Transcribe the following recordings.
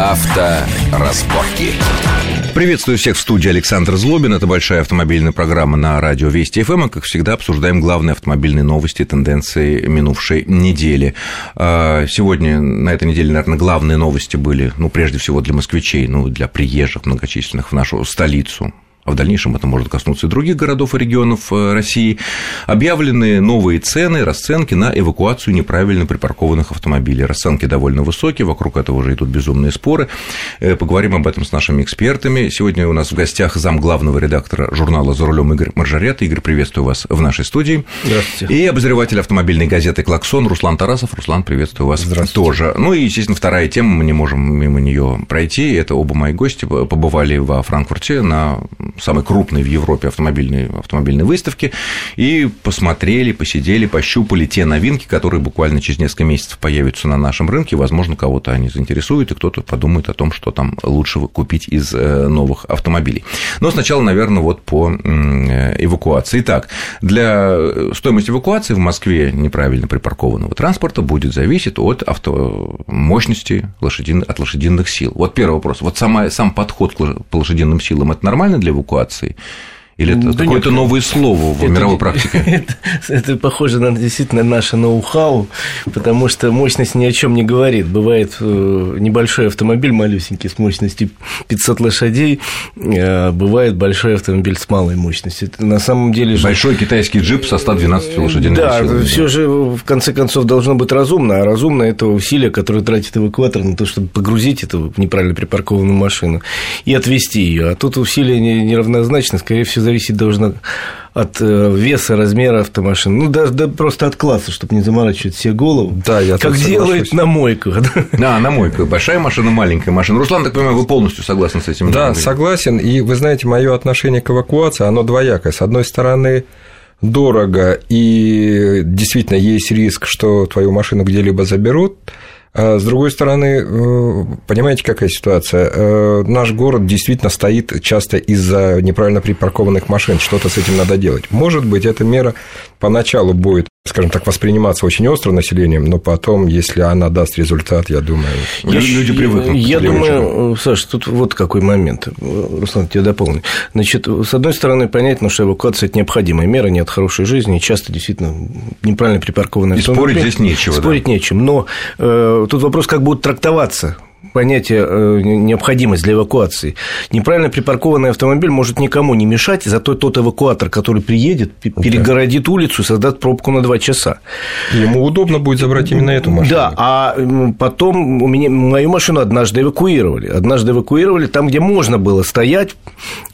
Авторазборки. Приветствую всех в студии Александр Злобин. Это большая автомобильная программа на радио Вести ФМ. И, как всегда, обсуждаем главные автомобильные новости, тенденции минувшей недели. А, сегодня, на этой неделе, наверное, главные новости были, ну, прежде всего, для москвичей, ну, для приезжих многочисленных в нашу столицу а в дальнейшем это может коснуться и других городов и регионов э, России, объявлены новые цены, расценки на эвакуацию неправильно припаркованных автомобилей. Расценки довольно высокие, вокруг этого уже идут безумные споры. Э, поговорим об этом с нашими экспертами. Сегодня у нас в гостях зам главного редактора журнала «За рулем» Игорь Маржарет. Игорь, приветствую вас в нашей студии. Здравствуйте. И обозреватель автомобильной газеты «Клаксон» Руслан Тарасов. Руслан, приветствую вас тоже. Ну и, естественно, вторая тема, мы не можем мимо нее пройти. Это оба мои гости побывали во Франкфурте на самой крупной в Европе автомобильной, автомобильной выставки, и посмотрели, посидели, пощупали те новинки, которые буквально через несколько месяцев появятся на нашем рынке, возможно, кого-то они заинтересуют, и кто-то подумает о том, что там лучше купить из э, новых автомобилей. Но сначала, наверное, вот по эвакуации. Итак, для стоимости эвакуации в Москве неправильно припаркованного транспорта будет зависеть от авто... мощности лошадин... от лошадиных сил. Вот первый вопрос. Вот сама... сам подход по лошадиным силам – это нормально для эвакуации? Эвакуации? Или это да какое-то новое слово в это, мировой практике? Это, это похоже на действительно наше ноу-хау, потому что мощность ни о чем не говорит. Бывает э, небольшой автомобиль малюсенький с мощностью 500 лошадей, а бывает большой автомобиль с малой мощностью. Это на самом деле же... Большой китайский джип со 112 лошадиными да, силами. Все же в конце концов должно быть разумно, а разумно это усилие, которое тратит эвакуатор на то, чтобы погрузить эту неправильно припаркованную машину и отвезти ее. А тут усилие неравнозначно, скорее всего, зависеть должно от э, веса, размера автомашины, ну, даже да, просто от класса, чтобы не заморачивать себе голову. Да, я Как делает на мойках. Да, на мойках. Большая машина, маленькая машина. Руслан, так понимаю, вы полностью согласны с этим? Да, согласен. И вы знаете, мое отношение к эвакуации, оно двоякое. С одной стороны, дорого, и действительно есть риск, что твою машину где-либо заберут. А с другой стороны, э, понимаете, какая ситуация? Э, наш город действительно стоит часто из-за неправильно припаркованных машин. Что-то с этим надо делать. Может быть, эта мера поначалу будет скажем так, восприниматься очень остро населением, но потом, если она даст результат, я думаю, я, люди привыкнут. Я думаю, Саша, тут вот какой момент. Руслан, тебе дополню. Значит, с одной стороны, понятно, что эвакуация – это необходимая мера, не от хорошей жизни, часто действительно неправильно припаркованные И спорить здесь нечего. Спорить да. нечем. Но э, тут вопрос, как будут трактоваться понятие э, необходимость для эвакуации. Неправильно припаркованный автомобиль может никому не мешать, зато тот эвакуатор, который приедет, перегородит улицу и создаст пробку на два часа. Ему удобно будет забрать именно эту машину. Да, а потом у меня, мою машину однажды эвакуировали. Однажды эвакуировали там, где можно было стоять,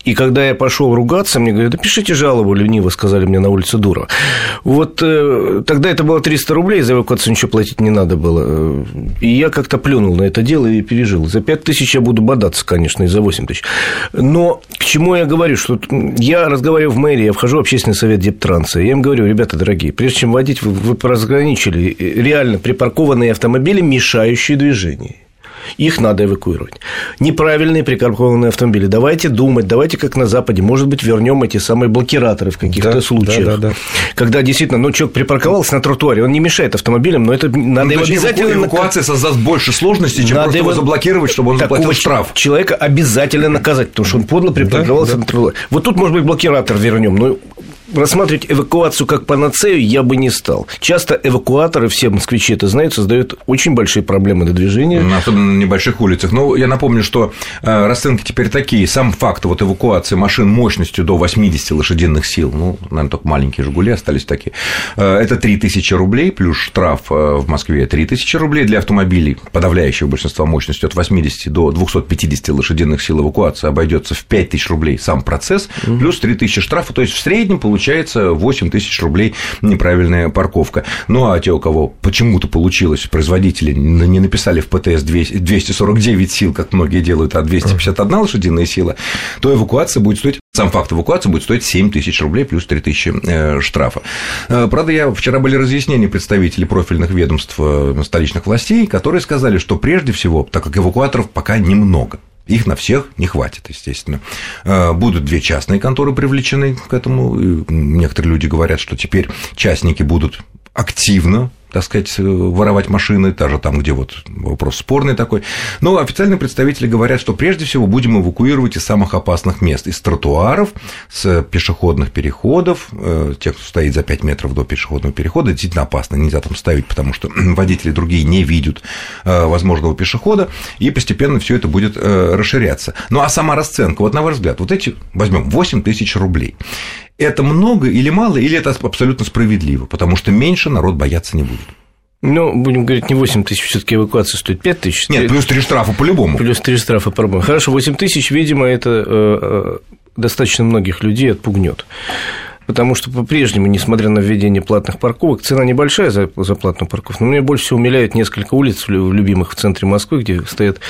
и когда я пошел ругаться, мне говорят, да пишите жалобу, лениво сказали мне на улице Дура. Вот э, тогда это было 300 рублей, за эвакуацию ничего платить не надо было. И я как-то плюнул на это дело и пережил. За 5 тысяч я буду бодаться, конечно, и за 8 тысяч. Но к чему я говорю, что я разговариваю в мэрии, я вхожу в общественный совет Дептранса, я им говорю, ребята дорогие, прежде чем водить, вы, вы разграничили реально припаркованные автомобили, мешающие движению их надо эвакуировать. Неправильные припаркованные автомобили. Давайте думать, давайте как на Западе, может быть, вернем эти самые блокираторы в каких-то да, случаях. Да, да, да. Когда действительно, ну, человек припарковался на тротуаре, он не мешает автомобилям, но это надо ну, его обязательно... Эвакуация создаст больше сложностей, чем надо просто его заблокировать, чтобы он заплатил штраф. Человека обязательно наказать, потому что он подло припарковался да, да. на тротуаре. Вот тут, может быть, блокиратор вернем, но рассматривать эвакуацию как панацею я бы не стал. Часто эвакуаторы, все москвичи это знают, создают очень большие проблемы для движения. Особенно на небольших улицах. Но я напомню, что э, расценки теперь такие. Сам факт вот эвакуации машин мощностью до 80 лошадиных сил, ну, наверное, только маленькие «Жигули» остались такие, э, это 3000 рублей, плюс штраф э, в Москве 3000 рублей для автомобилей, подавляющего большинства мощностью от 80 до 250 лошадиных сил эвакуации обойдется в 5000 рублей сам процесс, плюс 3000 штрафа, то есть в среднем получается получается 8 тысяч рублей неправильная парковка. Ну, а те, у кого почему-то получилось, производители не написали в ПТС 249 сил, как многие делают, а 251 лошадиная сила, то эвакуация будет стоить сам факт эвакуации будет стоить 7 тысяч рублей плюс 3 тысячи э, штрафа. Э, правда, я, вчера были разъяснения представителей профильных ведомств э, столичных властей, которые сказали, что прежде всего, так как эвакуаторов пока немного, их на всех не хватит, естественно. Будут две частные конторы привлечены к этому. Некоторые люди говорят, что теперь частники будут активно так сказать, воровать машины, даже там, где вот вопрос спорный такой. Но официальные представители говорят, что прежде всего будем эвакуировать из самых опасных мест, из тротуаров, с пешеходных переходов, э, тех, кто стоит за 5 метров до пешеходного перехода, действительно опасно, нельзя там ставить, потому что водители другие не видят э, возможного пешехода, и постепенно все это будет э, расширяться. Ну а сама расценка, вот на ваш взгляд, вот эти, возьмем 8 тысяч рублей, это много или мало, или это абсолютно справедливо, потому что меньше народ бояться не будет. Ну, будем говорить, не 8 тысяч, все таки эвакуация стоит 5 тысяч. Нет, плюс 3 штрафа по-любому. Плюс 3 штрафа по-любому. Хорошо, 8 тысяч, видимо, это э, э, достаточно многих людей отпугнет потому что по-прежнему, несмотря на введение платных парковок, цена небольшая за, за платную парковку, но меня больше всего умиляет несколько улиц, любимых в центре Москвы, где стоят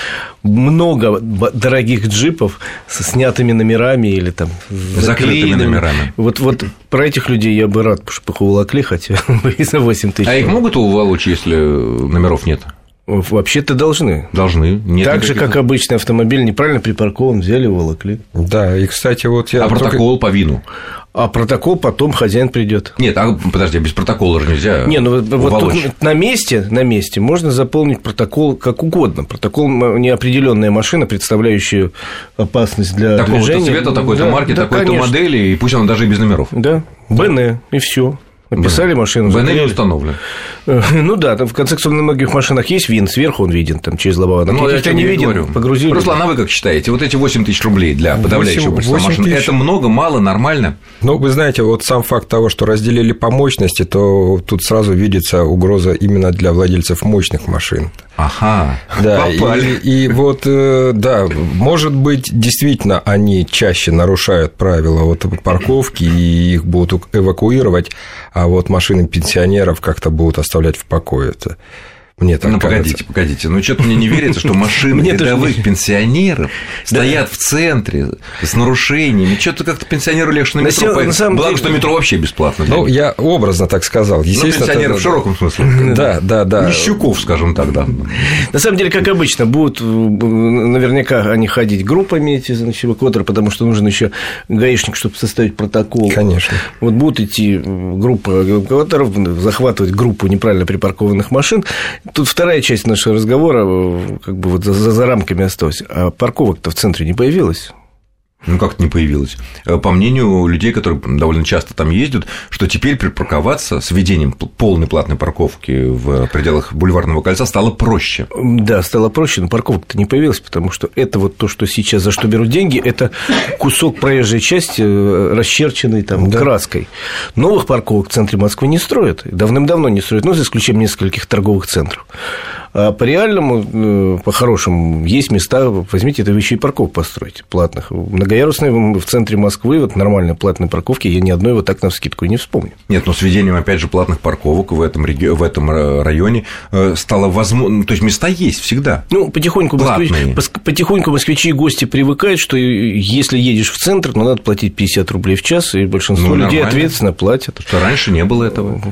много дорогих джипов со снятыми номерами или там заклеенными номерами. Вот, вот про этих людей я бы рад, чтобы их уволокли хотя бы и за 8 тысяч. А их могут уволочь, если номеров нет? Вообще-то должны. Должны. Нет так же, как обычный автомобиль неправильно припаркован, взяли, уволокли. Да, и, кстати, вот я... А только... протокол по вину? А протокол потом хозяин придет. Нет, а подожди, без протокола же нельзя. Не, ну вот тут на месте, на месте можно заполнить протокол как угодно. Протокол неопределенная машина, представляющая опасность для Такого движения. Такого-то цвета, такой-то да, марки, да, такой-то модели, и пусть она даже и без номеров. Да, БН, и все. Написали да. машину. БН не установлен. Ну да, там в конце концов на многих машинах есть вин, сверху он виден, там через лобовое. Ну, я не виден, говорю. погрузили. Руслан, а вы как считаете, вот эти 8 тысяч рублей для подавляющего большинства машин, это много, мало, нормально? Ну, вы знаете, вот сам факт того, что разделили по мощности, то тут сразу видится угроза именно для владельцев мощных машин. Ага, да, попали. И, и вот, э, да, может быть, действительно они чаще нарушают правила вот парковки, и их будут эвакуировать, а вот машины пенсионеров как-то будут оставлять в покое. Это мне так ну, кажется. погодите, погодите. Ну, что-то мне не верится, что машины рядовых пенсионеров стоят в центре с нарушениями. Что-то как-то пенсионеру легче на метро поехать. Благо, что метро вообще бесплатно. Ну, я образно так сказал. Ну, пенсионеров в широком смысле. Да, да, да. Нищуков, скажем так, да. На самом деле, как обычно, будут наверняка они ходить группами, эти, значит, эвакуаторы, потому что нужен еще гаишник, чтобы составить протокол. Конечно. Вот будут идти группа эвакуаторов, захватывать группу неправильно припаркованных машин, Тут вторая часть нашего разговора, э, как бы вот за, за рамками осталась. А парковок-то в центре не появилось? Ну, как-то не появилось. Э, по мнению людей, которые довольно часто там ездят, что теперь припарковаться с введением полной платной парковки в пределах бульварного кольца стало проще. Да, стало проще, но парковка-то не появилась, потому что это вот то, что сейчас за что берут деньги, это кусок проезжей части, э, расчерченный там да. краской. Новых парковок в центре Москвы не строят, давным-давно не строят, ну, за исключением нескольких торговых центров. А по реальному, э, по-хорошему, есть места, возьмите, это вы еще и парковку построить платных. Многоярусные в центре Москвы, вот нормальные платные парковки, я ни одной вот так на скидку не вспомню. Нет, но с введением, опять же, платных парковок в этом, реги... в этом э, районе э, стало возможно, то есть места есть всегда. Ну, потихоньку, москвич... потихоньку москвичи и гости привыкают, что если едешь в центр, ну, надо платить 50 рублей в час, и большинство ну, людей ответственно платят. Что раньше не было этого.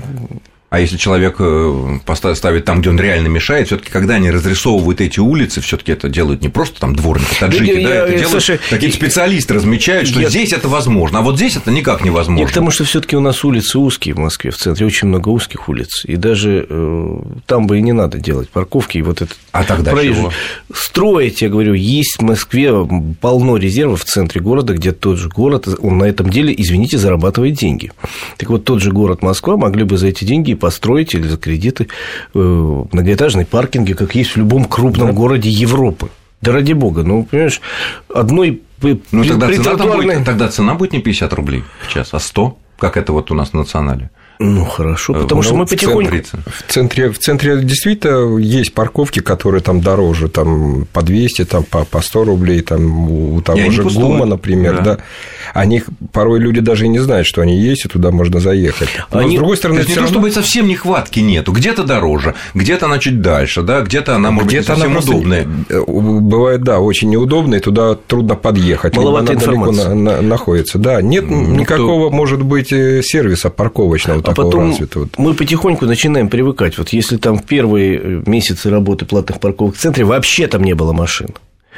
А если человек э, ставит там, где он реально мешает, все-таки когда они разрисовывают эти улицы, все-таки это делают не просто там дворники, таджики, да, я, это делают слушай, какие-то специалисты размечают, что я, здесь это возможно, а вот здесь это никак невозможно. Потому что все-таки у нас улицы узкие в Москве, в центре очень много узких улиц, и даже э, там бы и не надо делать парковки, и вот этот а тогда проезжий. чего? Строить, я говорю, есть в Москве полно резервов в центре города, где тот же город, он на этом деле, извините, зарабатывает деньги. Так вот, тот же город Москва могли бы за эти деньги построить или за кредиты э, многоэтажные паркинги, как есть в любом крупном да. городе Европы. Да ради бога, ну, понимаешь, одной ну, тогда, цена будет, тогда цена будет не 50 рублей в час, а 100, как это вот у нас в национале. Ну хорошо, э, потому ну, что мы потихоньку. В центре, в центре действительно есть парковки, которые там дороже, там по 200, там по, по 100 рублей, там у того же ГУМа, например, да. да. Они порой люди даже и не знают, что они есть, и туда можно заехать. Но они... с другой стороны, это не равно... то, чтобы совсем нехватки нету. Где-то дороже, где-то она чуть дальше, да, где-то она может где-то быть совсем она удобная. Э, бывает, да, очень неудобная, и туда трудно подъехать. Маловато далеко на, на, находится. Да, нет ну, никакого, кто... может быть, э, сервиса парковочного а такого потом развитого. Мы потихоньку начинаем привыкать. Вот если там в первые месяцы работы платных парковок в центре вообще там не было машин.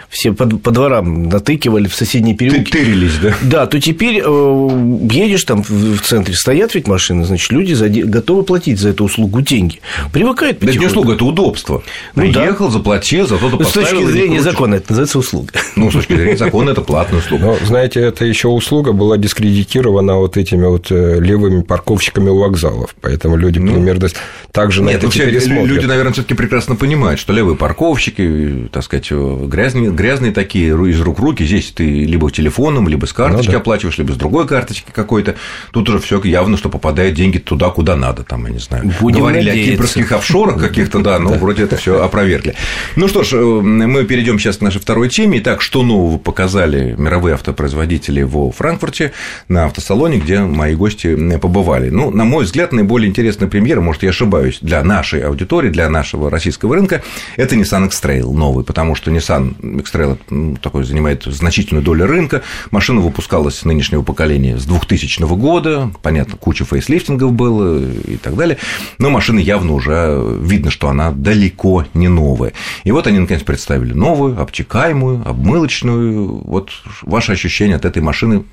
Все по, по дворам натыкивали в соседние переулки. Тырились, да? Да, то теперь э, едешь там в центре, стоят ведь машины, значит, люди за, готовы платить за эту услугу деньги. Привыкают Да это не услуга, это удобство. Ну, Приехал, да. заплатил, зато то ну, С точки зрения закона это называется услуга. Ну, с точки зрения закона это платная услуга. Но, знаете, это еще услуга была дискредитирована вот этими вот э, левыми парковщиками у вокзалов, поэтому люди ну, примерно также на Нет, это ну, теперь смотрят. Люди, наверное, все таки прекрасно понимают, что левые парковщики, так сказать, грязные, грязные такие, из рук руки, здесь ты либо телефоном, либо с карточки ну, да. оплачиваешь, либо с другой карточки какой-то, тут уже все явно, что попадает деньги туда, куда надо, там, я не знаю. Будем Говорили надеяться. о кипрских офшорах каких-то, да, но вроде это все опровергли. Ну что ж, э, мы перейдем сейчас к нашей второй теме. Итак, что нового показали мировые автопроизводители во Франкфурте на автосалоне, где мои гости побывали? Ну, на мой взгляд, наиболее интересная премьера, может, я ошибаюсь, для нашей аудитории, для нашего российского рынка, это Nissan X-Trail новый, потому что Nissan X-Trail ну, такой занимает значительную долю рынка. Машина выпускалась нынешнего поколения с 2000 года, понятно, куча фейслифтингов было и так далее, но машина явно уже видно, что она далеко не новая. И вот они, наконец, представили новую, обтекаемую, обмылочную. Вот ваше ощущение от этой машины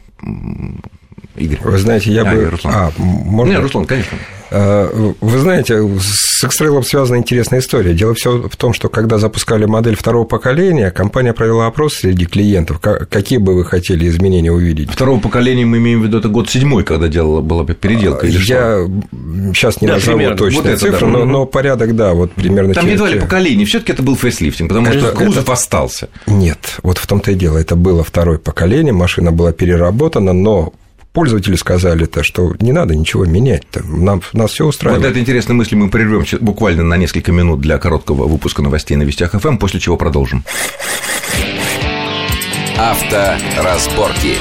Игорь. Вы знаете, я а, бы... Руслан. А, можно... Нет, Руслан, конечно. А, вы знаете, с X-Trail связана интересная история. Дело все в том, что когда запускали модель второго поколения, компания провела опрос среди клиентов, какие бы вы хотели изменения увидеть. Второго поколения мы имеем в виду, это год седьмой, когда делала, была переделка или Я что? сейчас не да, назову примерно. точную вот цифру, да. но, но порядок, да, вот примерно. Там через... едва ли поколение, все таки это был фейслифтинг, потому это, что кузов это... остался. Нет, вот в том-то и дело, это было второе поколение, машина была переработана, но пользователи сказали то, что не надо ничего менять, нам, нас все устраивает. Вот эта интересная мысль мы прервем буквально на несколько минут для короткого выпуска новостей на Вестях ФМ, после чего продолжим. Авторазборки.